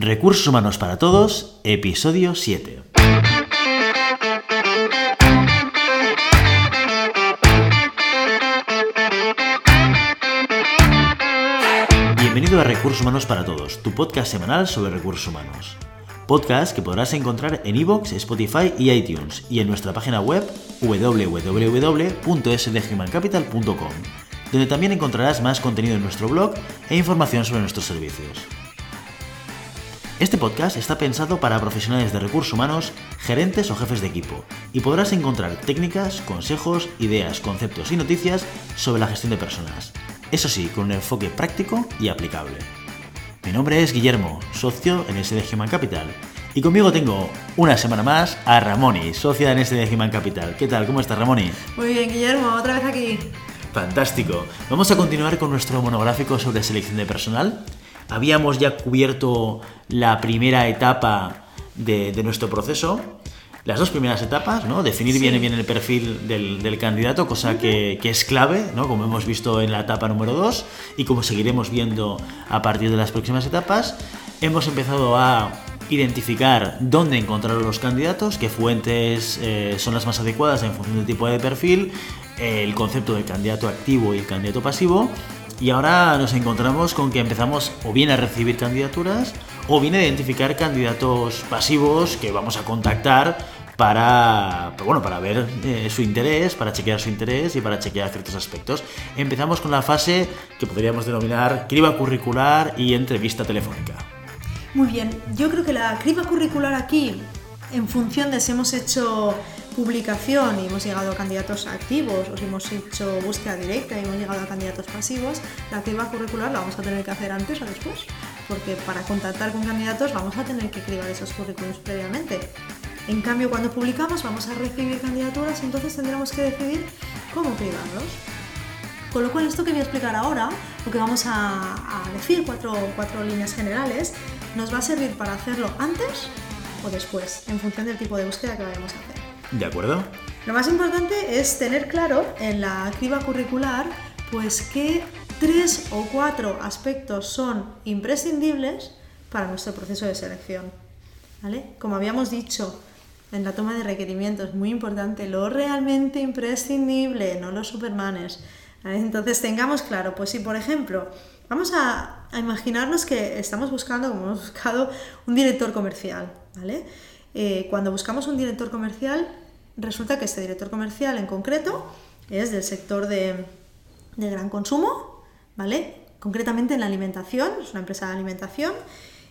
Recursos Humanos para Todos, episodio 7. Bienvenido a Recursos Humanos para Todos, tu podcast semanal sobre recursos humanos. Podcast que podrás encontrar en iVoox, Spotify y iTunes y en nuestra página web www.sdhumancapital.com, donde también encontrarás más contenido en nuestro blog e información sobre nuestros servicios. Este podcast está pensado para profesionales de recursos humanos, gerentes o jefes de equipo, y podrás encontrar técnicas, consejos, ideas, conceptos y noticias sobre la gestión de personas. Eso sí, con un enfoque práctico y aplicable. Mi nombre es Guillermo, socio en SD Human Capital, y conmigo tengo una semana más a Ramoni, socia en SD Human Capital. ¿Qué tal? ¿Cómo estás, Ramoni? Muy bien, Guillermo, otra vez aquí. Fantástico. Vamos a continuar con nuestro monográfico sobre selección de personal habíamos ya cubierto la primera etapa de, nuestro proceso, las dos primeras etapas, ¿no? Definir bien, bien el perfil del, candidato, cosa que, es clave, ¿no? Como hemos visto en la etapa número 2 y como seguiremos viendo a partir de las próximas etapas. Hemos empezado a identificar dónde encontrar los candidatos, qué fuentes eh, son las más adecuadas en función del tipo de perfil, el concepto del candidato activo y el candidato pasivo y ahora nos encontramos con que empezamos o bien a recibir candidaturas o bien a identificar candidatos pasivos que vamos a contactar para, bueno, para ver eh, su interés, para chequear su interés y para chequear ciertos aspectos. Empezamos con la fase que podríamos denominar criba curricular y entrevista telefónica. Muy bien, yo creo que la criba curricular aquí, en función de si hemos hecho publicación y hemos llegado a candidatos activos o si hemos hecho búsqueda directa y hemos llegado a candidatos pasivos, la criba curricular la vamos a tener que hacer antes o después, porque para contactar con candidatos vamos a tener que cribar esos currículums previamente. En cambio, cuando publicamos vamos a recibir candidaturas, entonces tendremos que decidir cómo cribarlos. Con lo cual, esto que voy a explicar ahora, lo que vamos a, decir, cuatro, cuatro líneas generales, nos va a servir para hacerlo antes o después, en función del tipo de búsqueda que vayamos a hacer. ¿De acuerdo? Lo más importante es tener claro en la criba curricular pues qué tres o cuatro aspectos son imprescindibles para nuestro proceso de selección. ¿Vale? Como habíamos dicho en la toma de requerimientos, muy importante, lo realmente imprescindible, no los supermanes. Entonces tengamos claro, pues si por ejemplo vamos a, imaginarnos que estamos buscando, como hemos buscado, un director comercial, ¿vale? Eh, cuando buscamos un director comercial, resulta que este director comercial en concreto es del sector de, gran consumo, ¿vale? Concretamente en la alimentación, es una empresa de alimentación,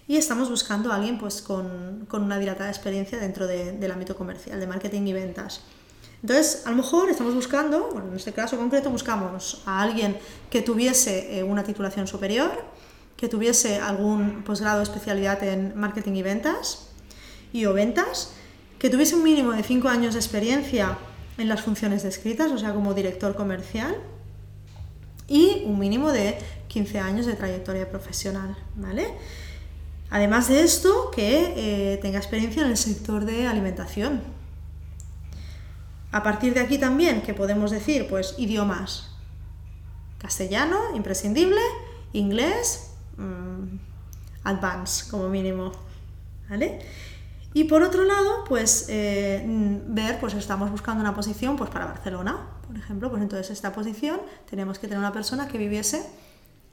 y estamos buscando a alguien pues, con, una dilatada experiencia dentro del ámbito comercial, de marketing y ventas. Entonces, a lo mejor estamos buscando, bueno, en este caso concreto, buscamos a alguien que tuviese eh, una titulación superior, que tuviese algún posgrado de especialidad en marketing y ventas, o ventas, que tuviese un mínimo de 5 años de experiencia en las funciones descritas, o sea, como director comercial, y un mínimo de 15 años de trayectoria profesional, ¿vale? Además de esto, que eh, tenga experiencia en el sector de alimentación. A partir de aquí también, que podemos decir? Pues idiomas. Castellano, imprescindible, inglés, mm, advance como mínimo, ¿vale? Y por otro lado, pues eh, ver, pues estamos buscando una posición pues para Barcelona, por ejemplo, pues entonces esta posición tenemos que tener una persona que viviese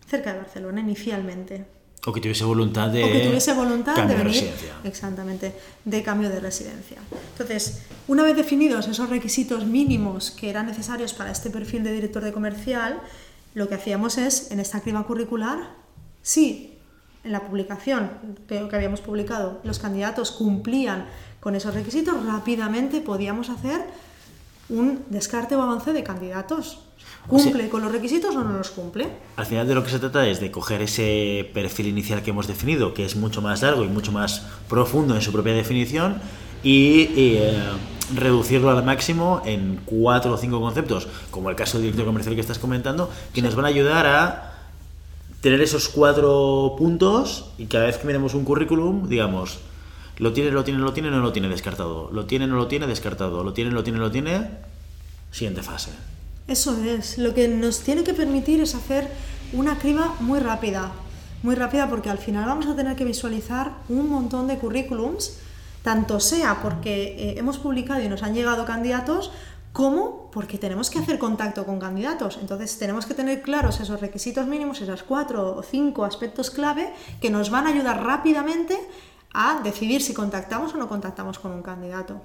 cerca de Barcelona inicialmente. O que tuviese voluntad de, o que tuviese voluntad de, venir, residencia. Exactamente, de cambio de residencia. Entonces, una vez definidos esos requisitos mínimos que eran necesarios para este perfil de director de comercial, lo que hacíamos es, en esta criba curricular, sí, en la publicación que, que habíamos publicado los candidatos cumplían con esos requisitos, rápidamente podíamos hacer un descarte o avance de candidatos. ¿Cumple con los requisitos o no los cumple? Al final de lo que se trata es de coger ese perfil inicial que hemos definido, que es mucho más largo y mucho más profundo en su propia definición, y eh, reducirlo al máximo en cuatro o cinco conceptos, como el caso del director comercial que estás comentando, que nos van a ayudar a tener esos cuatro puntos y cada vez que miremos un currículum, digamos, lo tiene, lo tiene, lo tiene, no lo tiene descartado. Lo tiene, no lo tiene descartado. Lo tiene, lo tiene, lo tiene. Siguiente fase. Eso es. Lo que nos tiene que permitir es hacer una criba muy rápida. muy rápida porque al final vamos a tener que visualizar un montón de currículums, tanto sea porque eh, hemos publicado y nos han llegado candidatos, como porque tenemos que hacer contacto con candidatos. Entonces tenemos que tener claros esos requisitos mínimos, esos cuatro o cinco aspectos clave que nos van a ayudar rápidamente a decidir si contactamos o no contactamos con un candidato.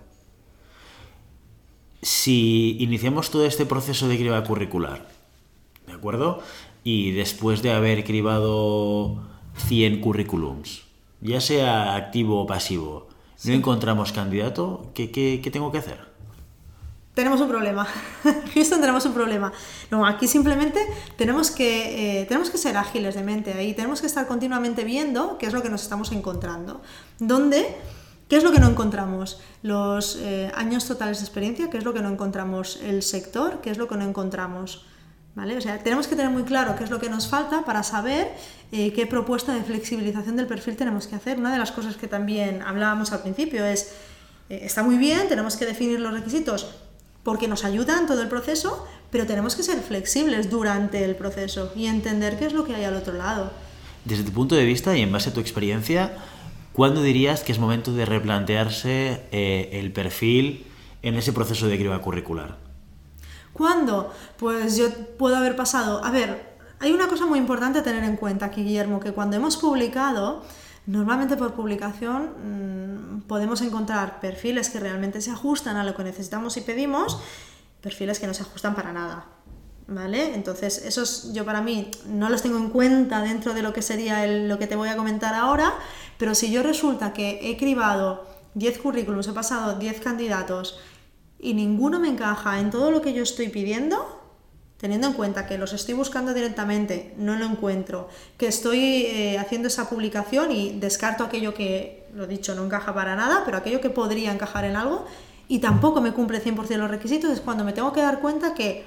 Si iniciamos todo este proceso de criba curricular, ¿de acuerdo? Y después de haber cribado 100 currículums, ya sea activo o pasivo, no encontramos candidato, ¿qué, qué tengo que hacer? Tenemos un problema. Houston tenemos un problema. No, aquí simplemente tenemos que, eh, tenemos que ser ágiles de mente ahí, tenemos que estar continuamente viendo qué es lo que nos estamos encontrando. ¿Dónde? ¿Qué es lo que no encontramos? Los eh, años totales de experiencia, ¿qué es lo que no encontramos? El sector, ¿qué es lo que no encontramos? ¿Vale? O sea, tenemos que tener muy claro qué es lo que nos falta para saber eh, qué propuesta de flexibilización del perfil tenemos que hacer. Una de las cosas que también hablábamos al principio es, está muy bien, tenemos que definir los requisitos, porque nos ayudan todo el proceso, pero tenemos que ser flexibles durante el proceso y entender qué es lo que hay al otro lado. Desde tu punto de vista y en base a tu experiencia, ¿cuándo dirías que es momento de replantearse eh, el perfil en ese proceso de criba curricular? ¿Cuándo? Pues yo puedo haber pasado. A ver, hay una cosa muy importante a tener en cuenta aquí, Guillermo, que cuando hemos publicado, Normalmente por publicación mm, podemos encontrar perfiles que realmente se ajustan a lo que necesitamos y pedimos, perfiles que no se ajustan para nada. ¿Vale? Entonces, esos yo para mí no los tengo en cuenta dentro de lo que sería lo que te voy a comentar ahora, pero si yo resulta que he cribado 10 currículums, he pasado 10 candidatos y ninguno me encaja en todo lo que yo estoy pidiendo, teniendo en cuenta que los estoy buscando directamente, no lo encuentro, que estoy eh, haciendo esa publicación y descarto aquello que, lo dicho, no encaja para nada, pero aquello que podría encajar en algo y tampoco me cumple 100% los requisitos, es cuando me tengo que dar cuenta que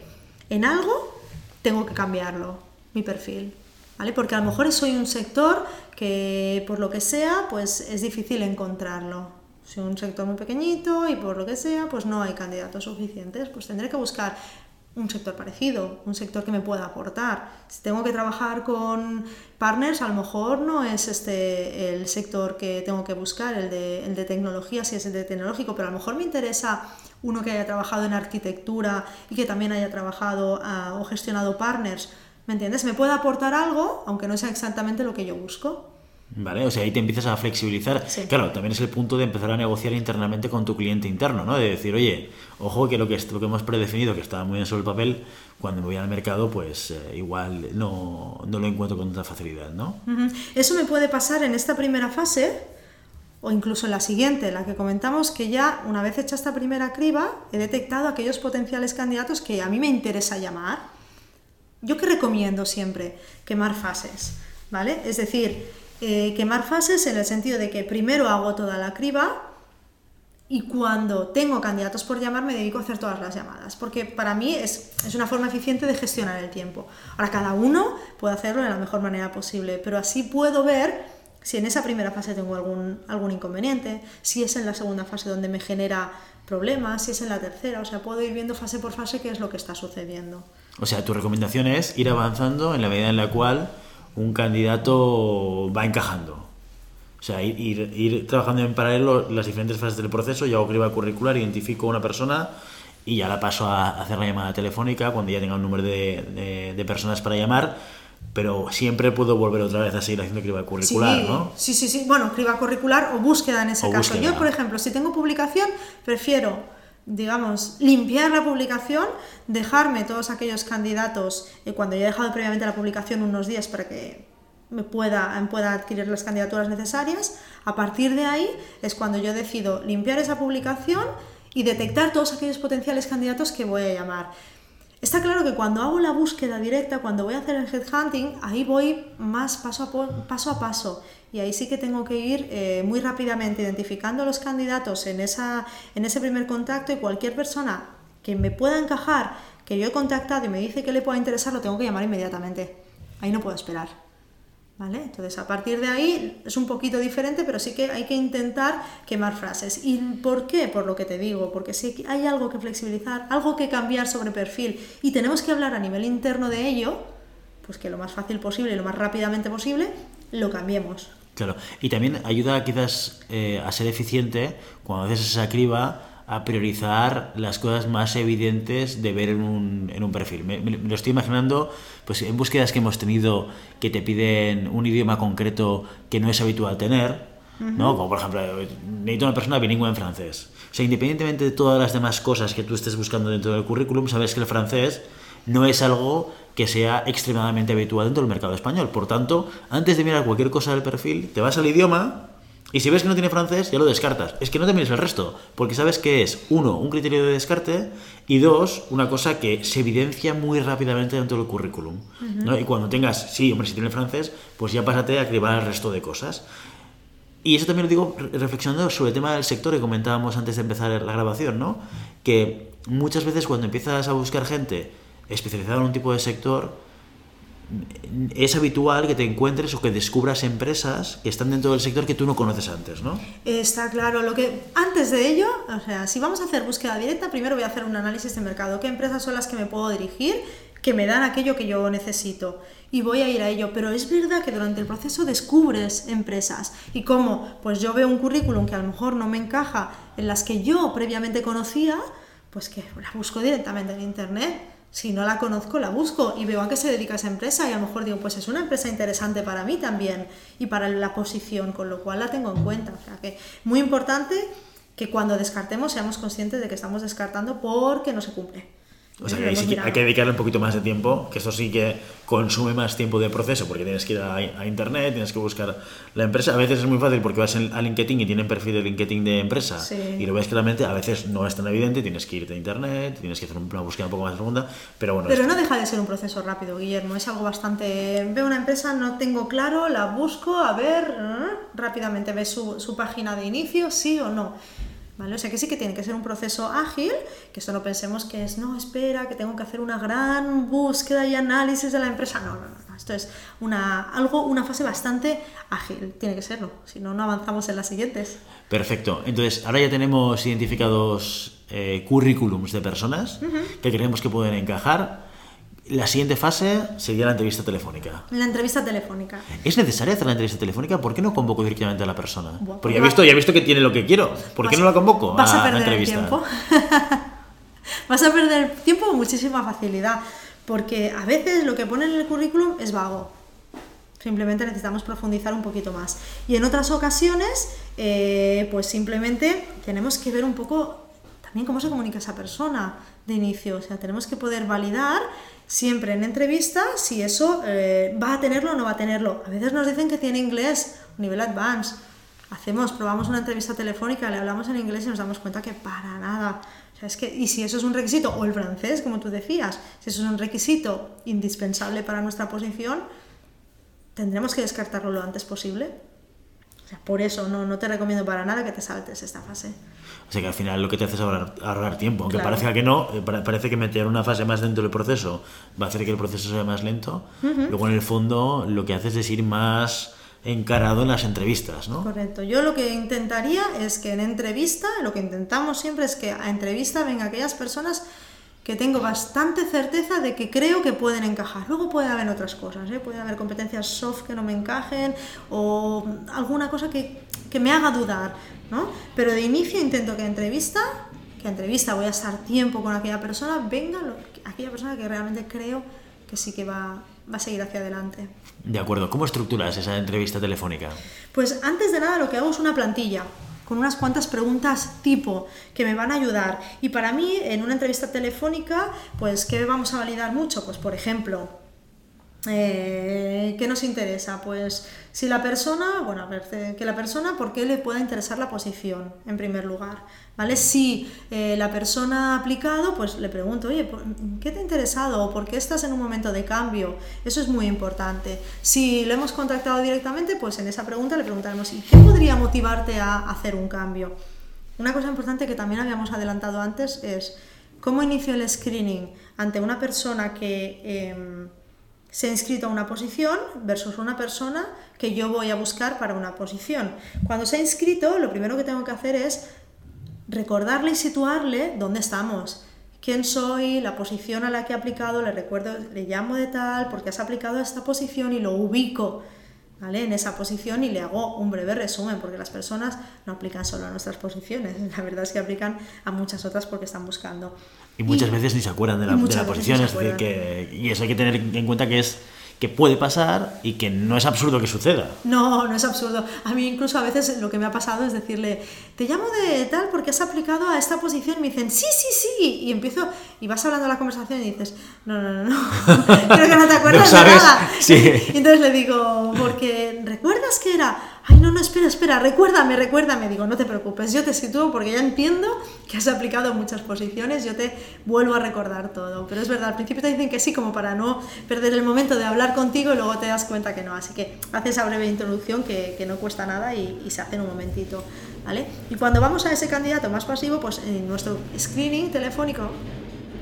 en algo tengo que cambiarlo, mi perfil. ¿Vale? Porque a lo mejor soy un sector que por lo que sea, pues es difícil encontrarlo. Soy un sector muy pequeñito y por lo que sea, pues no hay candidatos suficientes, pues tendré que buscar un sector parecido, un sector que me pueda aportar. Si tengo que trabajar con partners, a lo mejor no es este el sector que tengo que buscar, el de, el de tecnología, si es el de tecnológico, pero a lo mejor me interesa uno que haya trabajado en arquitectura y que también haya trabajado ah, o gestionado partners. ¿Me entiendes? Me puede aportar algo, aunque no sea exactamente lo que yo busco. ¿Vale? O sea, ahí te empiezas a flexibilizar. Claro, también es el punto de empezar a negociar internamente con tu cliente interno, ¿no? De decir, oye, ojo que lo que, lo que hemos predefinido, que estaba muy bien sobre el papel, cuando me voy al mercado, pues eh, igual no, no, lo encuentro con tanta facilidad, ¿no? Eso me puede pasar en esta primera fase o incluso en la siguiente, la que comentamos que ya una vez hecha esta primera criba, he detectado aquellos potenciales candidatos que a mí me interesa llamar. Yo que recomiendo siempre quemar fases, ¿vale? Es decir, eh, quemar fases en el sentido de que primero hago toda la criba y cuando tengo candidatos por llamar me dedico a hacer todas las llamadas, porque para mí es, es, una forma eficiente de gestionar el tiempo. Ahora cada uno puede hacerlo de la mejor manera posible, pero así puedo ver si en esa primera fase tengo algún, algún inconveniente, si es en la segunda fase donde me genera problemas, si es en la tercera, o sea, puedo ir viendo fase por fase qué es lo que está sucediendo. O sea, tu recomendación es ir avanzando en la medida en la cual un candidato va encajando. O sea, ir, trabajando en paralelo las diferentes fases del proceso, yo hago criba curricular, identifico una persona y ya la paso a hacer la llamada telefónica cuando ya tenga un número de, personas para llamar, pero siempre puedo volver otra vez a seguir haciendo criba curricular, sí, ¿no? Sí, sí, sí. Bueno, criba curricular o búsqueda en ese caso. Yo, por ejemplo, si tengo publicación, prefiero digamos, limpiar la publicación, dejarme todos aquellos candidatos, eh, cuando ya he dejado previamente la publicación unos días para que me pueda, pueda adquirir las candidaturas necesarias, a partir de ahí es cuando yo decido limpiar esa publicación y detectar todos aquellos potenciales candidatos que voy a llamar. Está claro que cuando hago la búsqueda directa, cuando voy a hacer el headhunting, ahí voy más paso a paso. A paso y ahí sí que tengo que ir eh, muy rápidamente identificando los candidatos en, esa, en ese primer contacto y cualquier persona que me pueda encajar, que yo he contactado y me dice que le pueda interesar, lo tengo que llamar inmediatamente. Ahí no puedo esperar. ¿Vale? Entonces, a partir de ahí es un poquito diferente, pero sí que hay que intentar quemar frases. ¿Y por qué? Por lo que te digo, porque si hay algo que flexibilizar, algo que cambiar sobre perfil y tenemos que hablar a nivel interno de ello, pues que lo más fácil posible y lo más rápidamente posible, lo cambiemos. Claro, y también ayuda quizás eh, a ser eficiente cuando haces esa criba a priorizar las cosas más evidentes de ver en un, en un perfil. Me, me lo estoy imaginando pues en búsquedas que hemos tenido que te piden un idioma concreto que no es habitual tener, ¿no? Como por ejemplo, necesito una persona bilingüe en francés. O sea, independientemente de todas las demás cosas que tú estés buscando dentro del currículum, sabes que el francés no es algo que sea extremadamente habitual dentro del mercado español. Por tanto, antes de mirar cualquier cosa del perfil, te vas al idioma y si ves que no tiene francés, ya lo descartas. Es que no te mires el resto, porque sabes que es, uno, un criterio de descarte y dos, una cosa que se evidencia muy rápidamente dentro del currículum. ¿no? Y cuando tengas, sí, hombre, si tiene francés, pues ya pásate a cribar el resto de cosas. Y eso también lo digo reflexionando sobre el tema del sector que comentábamos antes de empezar la grabación, ¿no? Que muchas veces cuando empiezas a buscar gente especializada en un tipo de sector, es habitual que te encuentres o que descubras empresas que están dentro del sector que tú no conoces antes, ¿no? Está claro. Lo que antes de ello, o sea, si vamos a hacer búsqueda directa, primero voy a hacer un análisis de mercado. ¿Qué empresas son las que me puedo dirigir? que me dan aquello que yo necesito y voy a ir a ello. Pero es verdad que durante el proceso descubres empresas y como pues yo veo un currículum que a lo mejor no me encaja en las que yo previamente conocía, pues que la busco directamente en internet si no la conozco, la busco y veo a qué se dedica esa empresa y a lo mejor digo, pues es una empresa interesante para mí también y para la posición, con lo cual la tengo en cuenta. O sea que muy importante que cuando descartemos seamos conscientes de que estamos descartando porque no se cumple. O sea que hay que dedicarle un poquito más de tiempo, que eso sí que consume más tiempo de proceso, porque tienes que ir a, internet, tienes que buscar la empresa. A veces es muy fácil porque vas a LinkedIn y tienen perfil de LinkedIn de empresa y lo ves claramente. A veces no es tan evidente, tienes que irte a internet, tienes que hacer una búsqueda un poco más profunda, pero bueno. Pero no deja de ser un proceso rápido, Guillermo. Es algo bastante. Veo una empresa, no tengo claro, la busco, a ver, ¿eh? rápidamente ves su, su página de inicio, sí o no. ¿Vale? O sea que sí que tiene que ser un proceso ágil, que esto no pensemos que es, no, espera, que tengo que hacer una gran búsqueda y análisis de la empresa. No, no, no, esto es una, algo, una fase bastante ágil, tiene que serlo, si no, no avanzamos en las siguientes. Perfecto, entonces ahora ya tenemos identificados eh, currículums de personas que creemos que pueden encajar. La siguiente fase sería la entrevista telefónica. La entrevista telefónica. ¿Es necesaria hacer la entrevista telefónica? ¿Por qué no convoco directamente a la persona? Porque ya he, visto, ya he visto que tiene lo que quiero. ¿Por qué no la convoco vas a, perder El tiempo. vas a perder tiempo con muchísima facilidad. Porque a veces lo que pone en el currículum es vago. Simplemente necesitamos profundizar un poquito más. Y en otras ocasiones, eh, pues simplemente tenemos que ver un poco también cómo se comunica esa persona de inicio. O sea, tenemos que poder validar siempre en entrevista si eso eh, va a tenerlo o no va a tenerlo. A veces nos dicen que tiene inglés, nivel advanced. Hacemos, probamos una entrevista telefónica, le hablamos en inglés y nos damos cuenta que para nada. O sea, es que, y si eso es un requisito, o el francés, como tú decías, si eso es un requisito indispensable para nuestra posición, tendremos que descartarlo lo antes posible. Sea, por eso no, no te recomiendo para nada que te saltes esta fase. O sea que al final lo que te hace es ahorrar, tiempo. Aunque parezca que no, eh, parece que meter una fase más dentro del proceso va a hacer que el proceso sea más lento. Luego en el fondo lo que haces es ir más encarado en las entrevistas, ¿no? Correcto. Yo lo que intentaría es que en entrevista, lo que intentamos siempre es que a entrevista vengan aquellas personas que tengo bastante certeza de que creo que pueden encajar. Luego puede haber otras cosas, ¿eh? puede haber competencias soft que no me encajen o alguna cosa que, que me haga dudar. Pero de inicio intento que entrevista, que entrevista voy a estar tiempo con aquella persona, venga aquella persona que realmente creo que sí que va, va a seguir hacia adelante. De acuerdo, ¿cómo estructuras esa entrevista telefónica? Pues antes de nada lo que hago es una plantilla con unas cuantas preguntas tipo que me van a ayudar. Y para mí, en una entrevista telefónica, pues, ¿qué vamos a validar mucho? Pues, por ejemplo, eh, ¿Qué nos interesa? Pues si la persona, bueno, a ver, eh, que la persona, ¿por qué le pueda interesar la posición en primer lugar? ¿Vale? Si eh, la persona ha aplicado, pues le pregunto, oye, ¿qué te ha interesado? ¿O por qué estás en un momento de cambio? Eso es muy importante. Si lo hemos contactado directamente, pues en esa pregunta le preguntaremos, ¿y qué podría motivarte a hacer un cambio? Una cosa importante que también habíamos adelantado antes es, ¿cómo inicio el screening ante una persona que em, se ha inscrito a una posición versus una persona que yo voy a buscar para una posición. Cuando se ha inscrito, lo primero que tengo que hacer es recordarle y situarle dónde estamos. ¿Quién soy? La posición a la que he aplicado, le recuerdo, le llamo de tal, porque has aplicado a esta posición y lo ubico. ¿Vale? en esa posición y le hago un breve resumen, porque las personas no aplican solo a nuestras posiciones, la verdad es que aplican a muchas otras porque están buscando. Y muchas veces ni se acuerdan de la, de la posición, es decir, que, y eso hay que tener en cuenta que es que puede pasar y que no es absurdo que suceda. No, no es absurdo. A mí incluso a veces lo que me ha pasado es decirle, te llamo de tal porque has aplicado a esta posición y me dicen, sí, sí, sí, y empiezo, y vas hablando la conversación y dices, no, no, no, no, creo que no te acuerdas de nada. Sí. Y entonces le digo, recuerdas que era ay, no, no, espera, espera, recuérdame, recuérdame. Digo, no te preocupes, yo te sitúo porque ya entiendo que has aplicado muchas posiciones, yo te vuelvo a recordar todo. Pero es verdad, al principio te dicen que sí, como para no perder el momento de hablar contigo y luego te das cuenta que no. Así que haces esa breve introducción que, que no cuesta nada y, y, se hace en un momentito. ¿vale? Y cuando vamos a ese candidato más pasivo, pues en nuestro screening telefónico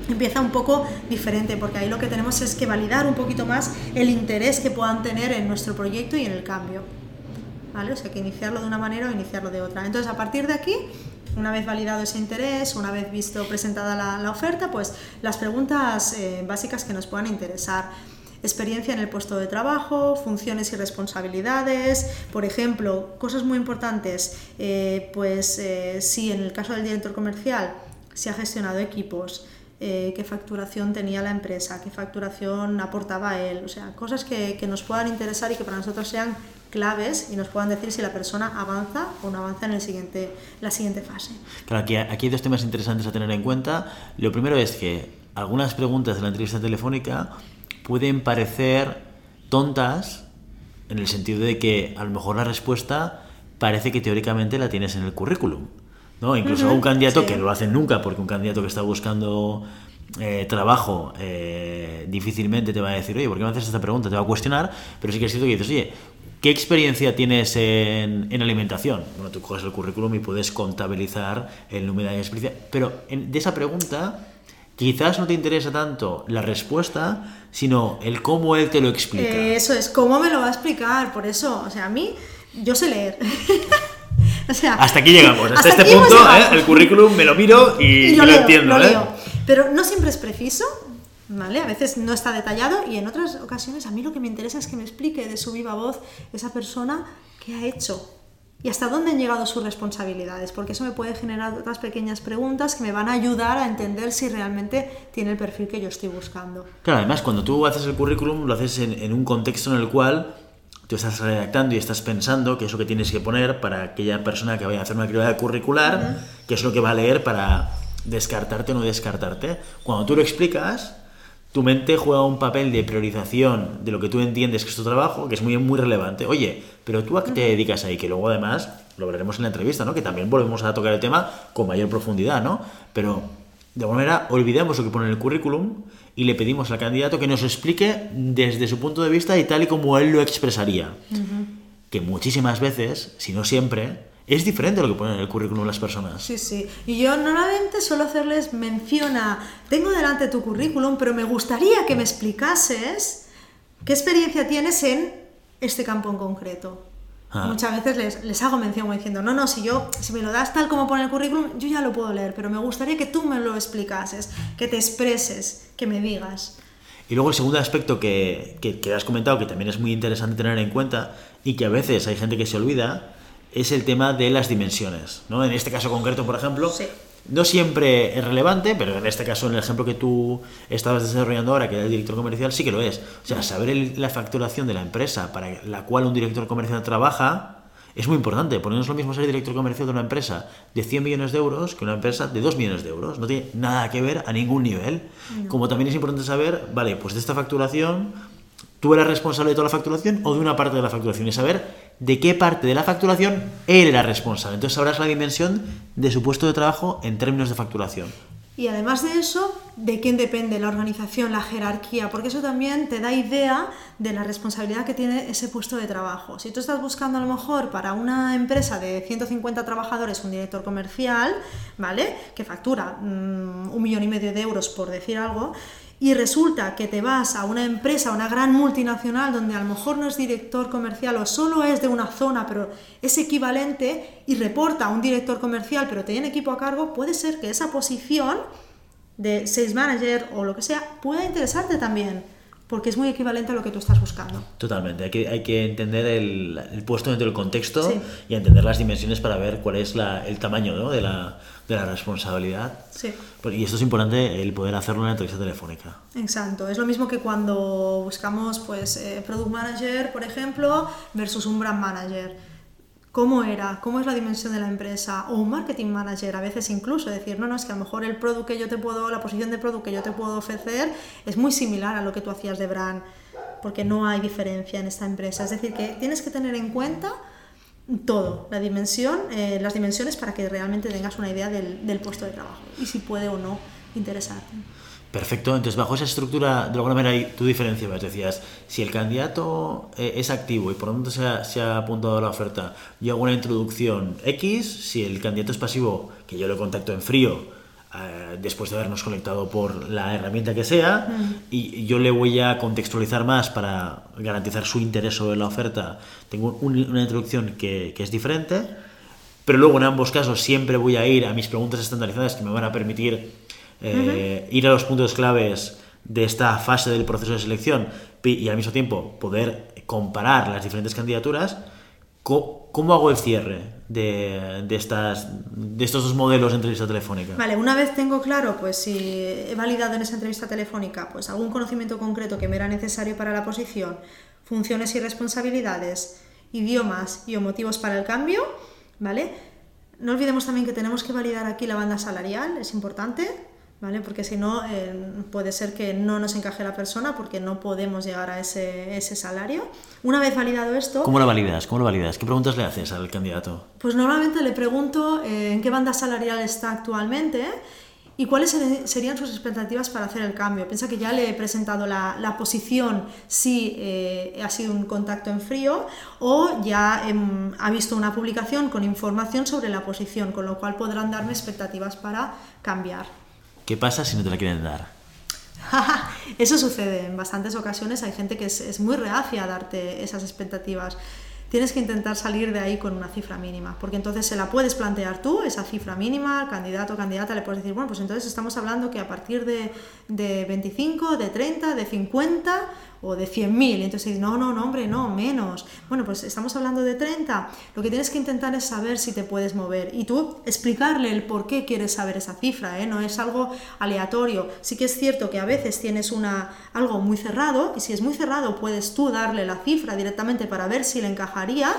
empieza un poco diferente, porque ahí lo que tenemos es que validar un poquito más el interés que puedan tener en nuestro proyecto y en el cambio. ¿Vale? O sea, que iniciarlo de una manera o iniciarlo de otra. Entonces, a partir de aquí, una vez validado ese interés, una vez visto presentada la, oferta, pues las preguntas eh, básicas que nos puedan interesar. Experiencia en el puesto de trabajo, funciones y responsabilidades, por ejemplo, cosas muy importantes, eh, pues eh, si en el caso del director comercial se ha gestionado equipos, qué facturación tenía la empresa, qué facturación aportaba él, o sea, cosas que, que, nos puedan interesar y que para nosotros sean claves y nos puedan decir si la persona avanza o no avanza en el siguiente, la siguiente fase. Claro, aquí, aquí hay dos temas interesantes a tener en cuenta. Lo primero es que algunas preguntas de la entrevista telefónica pueden parecer tontas en el sentido de que a lo mejor la respuesta parece que teóricamente la tienes en el currículum. ¿no? Incluso uh -huh, un candidato sí. que no lo hacen nunca, porque un candidato que está buscando eh, trabajo eh, difícilmente te va a decir, oye, ¿por qué me haces esta pregunta? Te va a cuestionar, pero sí que es cierto que dices, oye, ¿Qué experiencia tienes en, en, alimentación? Bueno, tú coges el currículum y puedes contabilizar el número de experiencia. Pero en, de esa pregunta, quizás no te interesa tanto la respuesta, sino el cómo él te lo explica. Eh, eso es, cómo me lo va a explicar. Por eso, o sea, a mí, yo sé leer. o sea, hasta aquí llegamos, hasta, hasta este punto, ¿eh? el currículum me lo miro y, y lo, leo, entiendo. Lo ¿eh? Pero no siempre es preciso, ¿Vale? A veces no está detallado y en otras ocasiones a mí lo que me interesa es que me explique de su viva voz esa persona qué ha hecho y hasta dónde han llegado sus responsabilidades, porque eso me puede generar otras pequeñas preguntas que me van a ayudar a entender si realmente tiene el perfil que yo estoy buscando. Claro, además cuando tú haces el currículum lo haces en, en un contexto en el cual tú estás redactando y estás pensando qué es lo que tienes que poner para aquella persona que vaya a hacer una actividad curricular, uh -huh. qué es lo que va a leer para descartarte o no descartarte. Cuando tú lo explicas, tu mente juega un papel de priorización de lo que tú entiendes que es tu trabajo, que es muy, muy relevante. Oye, pero tú a qué te dedicas ahí, que luego además lo veremos en la entrevista, ¿no? Que también volvemos a tocar el tema con mayor profundidad, ¿no? Pero de alguna manera olvidemos lo que pone en el currículum y le pedimos al candidato que nos explique desde su punto de vista y tal y como él lo expresaría. Uh -huh. Que muchísimas veces, si no siempre, es diferente a lo que ponen en el currículum las personas. Sí, sí. Y yo normalmente suelo hacerles mención a, tengo delante tu currículum, pero me gustaría que me explicases qué experiencia tienes en este campo en concreto. Ah. Muchas veces les, les, hago mención diciendo, no, no, si yo, si me lo das tal como pone el currículum, yo ya lo puedo leer, pero me gustaría que tú me lo explicases, que te expreses, que me digas. Y luego el segundo aspecto que, que, que has comentado, que también es muy interesante tener en cuenta y que a veces hay gente que se olvida, es el tema de las dimensiones. ¿no? En este caso concreto, por ejemplo, sí. no siempre es relevante, pero en este caso, en el ejemplo que tú estabas desarrollando ahora, que era el director comercial, sí que lo es. O sea, saber el, la facturación de la empresa para la cual un director comercial trabaja es muy importante, porque no es lo mismo ser director comercial de una empresa de 100 millones de euros que una empresa de 2 millones de euros. No tiene nada que ver a ningún nivel. No. Como también es importante saber, vale, pues de esta facturación, ¿tú eres responsable de toda la facturación o de una parte de la facturación? Y saber de qué parte de la facturación él era responsable. Entonces sabrás la dimensión de su puesto de trabajo en términos de facturación. Y además de eso, de quién depende la organización, la jerarquía, porque eso también te da idea de la responsabilidad que tiene ese puesto de trabajo. Si tú estás buscando a lo mejor para una empresa de 150 trabajadores un director comercial, ¿vale? Que factura mmm, un millón y medio de euros por decir algo, y resulta que te vas a una empresa, una gran multinacional, donde a lo mejor no es director comercial o solo es de una zona, pero es equivalente y reporta a un director comercial, pero tiene equipo a cargo, puede ser que esa posición de sales manager o lo que sea pueda interesarte también. Porque es muy equivalente a lo que tú estás buscando. Totalmente, hay que, hay que entender el, el puesto dentro del contexto Sí. y entender las dimensiones para ver cuál es la- el tamaño ¿no? de, la, de la responsabilidad. Sí. Y esto es importante, el poder hacerlo en una entrevista telefónica. Exacto, es lo mismo que cuando buscamos pues eh, product manager, por ejemplo, versus un brand manager. ¿Cómo era? ¿Cómo es la dimensión de la empresa? O un marketing manager, a veces incluso decir, no, no, es que a lo mejor el product que yo te puedo, la posición de product que yo te puedo ofrecer es muy similar a lo que tú hacías de brand, porque no hay diferencia en esta empresa. Es decir, que tienes que tener en cuenta todo, la dimensión, eh, las dimensiones para que realmente tengas una idea del, del puesto de trabajo y si puede o no interesarte. Perfecto, entonces bajo esa estructura, de alguna manera tú diferenciabas, decías, si el candidato eh, es activo y por lo tanto se ha, se ha apuntado a la oferta, yo hago una introducción X, si el candidato es pasivo, que yo lo contacto en frío, eh, después de habernos conectado por la herramienta que sea, y yo le voy a contextualizar más para garantizar su interés sobre la oferta, tengo un- una introducción que, que es diferente, pero luego en ambos casos siempre voy a ir a mis preguntas estandarizadas que me van a permitir eh, ir a los puntos claves de esta fase del proceso de selección y al mismo tiempo poder comparar las diferentes candidaturas. ¿Cómo hago el cierre de, de estas, de estos dos modelos de entrevista telefónica? Vale, una vez tengo claro, pues si he validado en esa entrevista telefónica, pues algún conocimiento concreto que me era necesario para la posición, funciones y responsabilidades, idiomas y o motivos para el cambio, ¿vale? No olvidemos también que tenemos que validar aquí la banda salarial, es importante, ¿vale? Porque si no, eh, puede ser que no nos encaje la persona porque no podemos llegar a ese, ese salario. Una vez validado esto, ¿Cómo lo validas? ¿Cómo lo validas? ¿Qué preguntas le haces al candidato? pues normalmente le pregunto eh, en qué banda salarial está actualmente y cuáles ser- serían sus expectativas para hacer el cambio. Piensa que ya le he presentado la, la posición si eh, ha sido un contacto en frío o ya em, ha visto una publicación con información sobre la posición, con lo cual podrán darme expectativas para cambiar. ¿Qué pasa si no te la quieren dar? Eso sucede en bastantes ocasiones. Hay gente que es, muy reacia a darte esas expectativas. Tienes que intentar salir de ahí con una cifra mínima, porque entonces se la puedes plantear tú, esa cifra mínima, candidato o candidata, le puedes decir, bueno, pues entonces estamos hablando que a partir de, de 25, de 30, de 50 o de 100.000. Y entonces no, no, no, hombre, no, menos. Bueno, pues estamos hablando de 30. Lo que tienes que intentar es saber si te puedes mover y tú explicarle el por qué quieres saber esa cifra, ¿eh? no es algo aleatorio. Sí que es cierto que a veces tienes una, algo muy cerrado y si es muy cerrado puedes tú darle la cifra directamente para ver si le encajaría.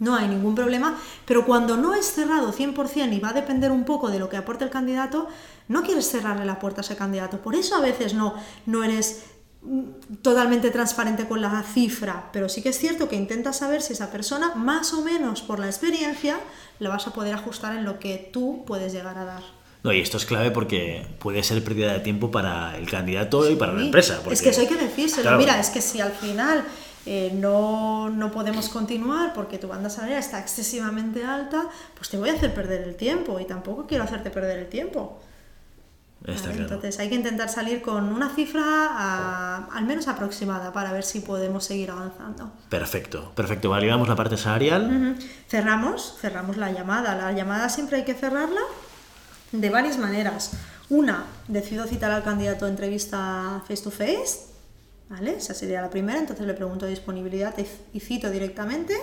No hay ningún problema, pero cuando no es cerrado 100% y va a depender un poco de lo que aporte el candidato, no quieres cerrarle la puerta a ese candidato. Por eso a veces no, no eres totalmente transparente con la cifra, pero sí que es cierto que intentas saber si esa persona, más o menos por la experiencia, la vas a poder ajustar en lo que tú puedes llegar a dar. No, y esto es clave porque puede ser pérdida de tiempo para el candidato y para la empresa. Es porque- que eso hay que decírselo. Claro. Mira, es que si al final eh, no, no podemos continuar porque tu banda salarial está excesivamente alta, pues te voy a hacer perder el tiempo y tampoco quiero hacerte perder el tiempo. Está ¿vale? claro. Entonces hay que intentar salir con una cifra al menos aproximada para ver si podemos seguir avanzando. Perfecto, perfecto. Validamos la parte salarial. Cerramos, cerramos la llamada. La llamada siempre hay que cerrarla de varias maneras. Una, decido citar al candidato a entrevista face to face, ¿vale? Esa sería la primera, entonces le pregunto disponibilidad y cito directamente.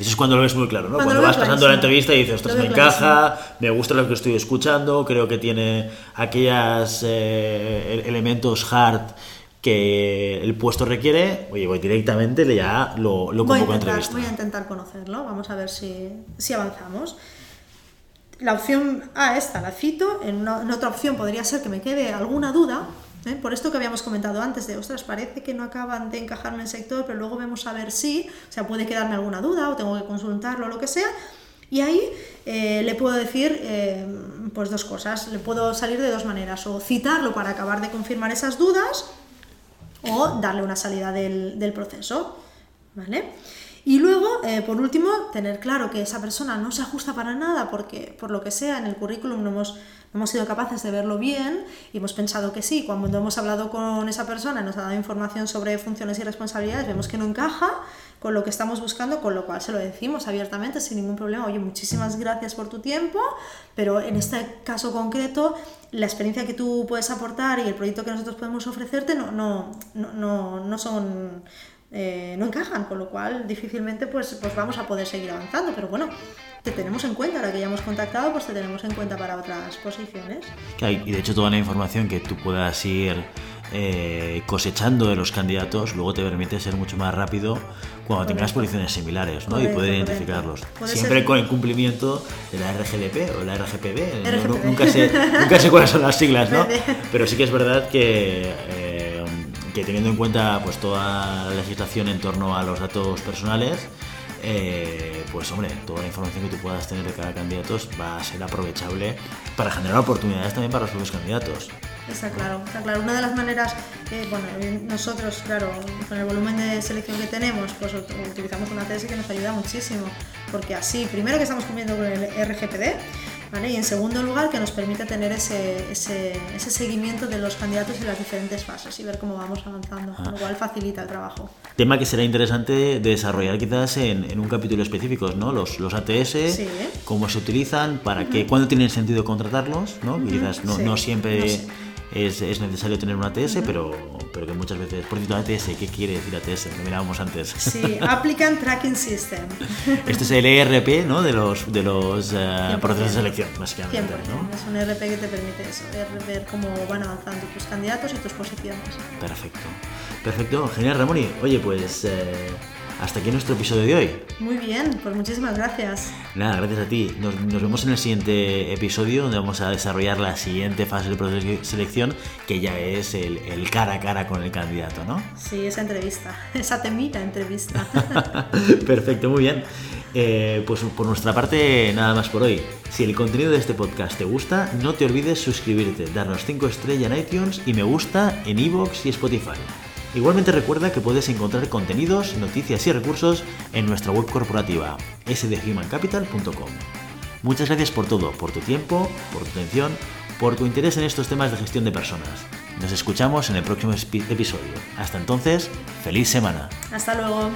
Eso es cuando lo ves muy claro, ¿no? Cuando vas pasando la entrevista y dices, ostras, me encaja, me gusta lo que estoy escuchando, creo que tiene aquellos elementos hard que el puesto requiere, oye, voy directamente, le ya lo, lo Voy a, convoco a intentar, entrevista. voy a intentar conocerlo, vamos a ver si, si avanzamos. La opción A, esta la cito, en, una- en otra opción podría ser que me quede alguna duda, ¿eh? por esto que habíamos comentado antes, de, ostras, parece que no acaban de encajarme en el sector, pero luego vemos a ver si, o sea, puede quedarme alguna duda o tengo que consultarlo o lo que sea. Y ahí eh, le puedo decir eh, pues dos cosas, le puedo salir de dos maneras, o citarlo para acabar de confirmar esas dudas, o darle una salida del, del proceso. ¿Vale? Y luego, eh, por último, tener claro que esa persona no se ajusta para nada porque, por lo que sea, en el currículum no hemos, no hemos sido capaces de verlo bien y hemos pensado que sí. Cuando hemos hablado con esa persona, nos ha dado información sobre funciones y responsabilidades, vemos que no encaja con lo que estamos buscando, con lo cual se lo decimos abiertamente sin ningún problema. Oye, muchísimas gracias por tu tiempo, pero en este caso concreto, la experiencia que tú puedes aportar y el proyecto que nosotros podemos ofrecerte no, no, no, no, no son eh, no encajan, con lo cual difícilmente pues, pues vamos a poder seguir avanzando. Pero bueno, te tenemos en cuenta, ahora que ya hemos contactado, pues te tenemos en cuenta para otras posiciones. Y de hecho toda la información que tú puedas ir eh, cosechando de los candidatos luego te permite ser mucho más rápido cuando tengas posiciones similares ¿no? y poder identificarlos. Siempre con el cumplimiento de la RGDP o la RGPD. nunca, sé, nunca sé cuáles son las siglas, ¿no? Pero sí que es verdad que... Eh, que teniendo en cuenta pues toda la legislación en torno a los datos personales, eh, pues hombre, toda la información que tú puedas tener de cada candidato va a ser aprovechable para generar oportunidades también para los propios candidatos. Está claro, está claro. Una de las maneras, eh, bueno, nosotros, claro, con el volumen de selección que tenemos, pues utilizamos una TS que nos ayuda muchísimo, porque así, primero que estamos cumpliendo con el RGPD, y en segundo lugar, que nos permite tener ese, ese, ese, seguimiento de los candidatos en las diferentes fases y ver cómo vamos avanzando, lo cual facilita el trabajo. Tema que será interesante desarrollar quizás en, en un capítulo específico, ¿no? Los, los ATS, cómo se utilizan, para qué, cuándo tiene sentido contratarlos, ¿no? Quizás no, no siempre es, es, necesario tener un ATS, pero, pero que muchas veces, por cierto, ATS, ¿qué quiere decir ATS? Lo mirábamos antes. Sí, Applicant Tracking System. Este es el ERP ¿no? de los, de los uh, procesos de selección, básicamente. ¿no? Es un ERP que te permite eso, ver cómo van avanzando tus candidatos y tus posiciones. Perfecto. Perfecto, genial, Ramón. Oye, pues... Eh, hasta aquí nuestro episodio de hoy. Muy bien, pues muchísimas gracias. Nada, gracias a ti. Nos, vemos en el siguiente episodio donde vamos a desarrollar la siguiente fase del proceso de selección, que ya es el, cara a cara con el candidato, ¿no? Sí, esa entrevista, esa temita entrevista. Perfecto, muy bien. Eh, pues por nuestra parte, nada más por hoy. Si el contenido de este podcast te gusta, no te olvides suscribirte, darnos 5 estrellas en iTunes y me gusta en iVoox y Spotify. Igualmente recuerda que puedes encontrar contenidos, noticias y recursos en nuestra web corporativa sdhumancapital.com. Muchas gracias por todo, por tu tiempo, por tu atención, por tu interés en estos temas de gestión de personas. Nos escuchamos en el próximo episodio. Hasta entonces, feliz semana. Hasta luego.